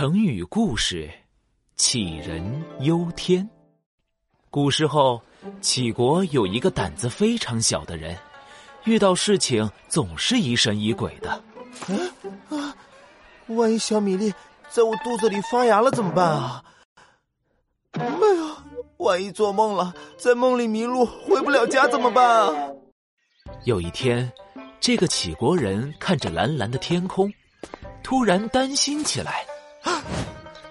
成语故事：杞人忧天。古时候，杞国有一个胆子非常小的人，遇到事情总是疑神疑鬼的。啊！万一小米粒在我肚子里发芽了怎么办啊？哎呀，万一做梦了，在梦里迷路回不了家怎么办啊？有一天，这个杞国人看着蓝蓝的天空，突然担心起来。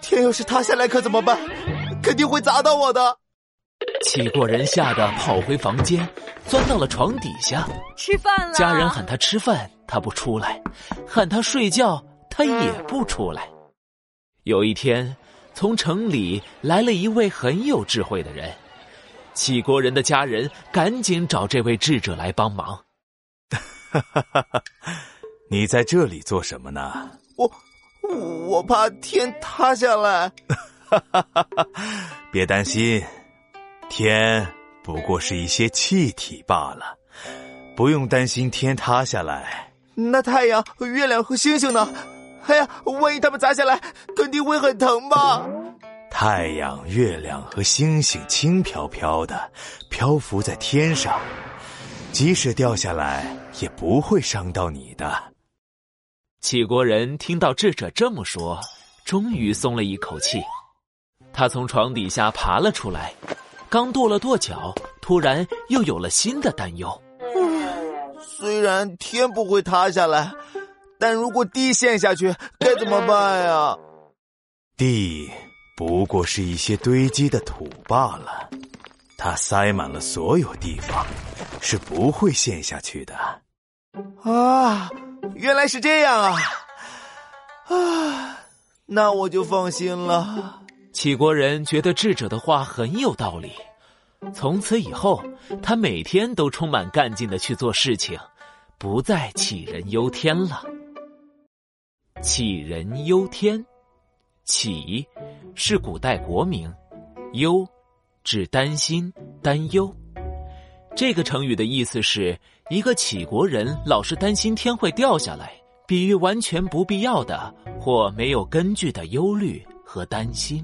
天要是塌下来可怎么办？肯定会砸到我的。杞国人吓得跑回房间，钻到了床底下吃饭了。家人喊他吃饭，他不出来；喊他睡觉，他也不出来。有一天，从城里来了一位很有智慧的人，杞国人的家人赶紧找这位智者来帮忙。哈哈哈哈你在这里做什么呢？我。我怕天塌下来，别担心，天不过是一些气体罢了，不用担心天塌下来。那太阳、月亮和星星呢？哎呀，万一他们砸下来，肯定会很疼吧？太阳、月亮和星星轻飘飘的漂浮在天上，即使掉下来也不会伤到你的。杞国人听到智者这么说，终于松了一口气。他从床底下爬了出来，刚跺了跺脚，突然又有了新的担忧。虽然天不会塌下来，但如果地陷下去，该怎么办呀？地不过是一些堆积的土罢了，它塞满了所有地方，是不会陷下去的。啊！原来是这样啊！啊，那我就放心了。杞国人觉得智者的话很有道理，从此以后，他每天都充满干劲的去做事情，不再杞人忧天了。杞人忧天，杞是古代国名，忧指担心、担忧。这个成语的意思是一个杞国人老是担心天会掉下来，比喻完全不必要的或没有根据的忧虑和担心。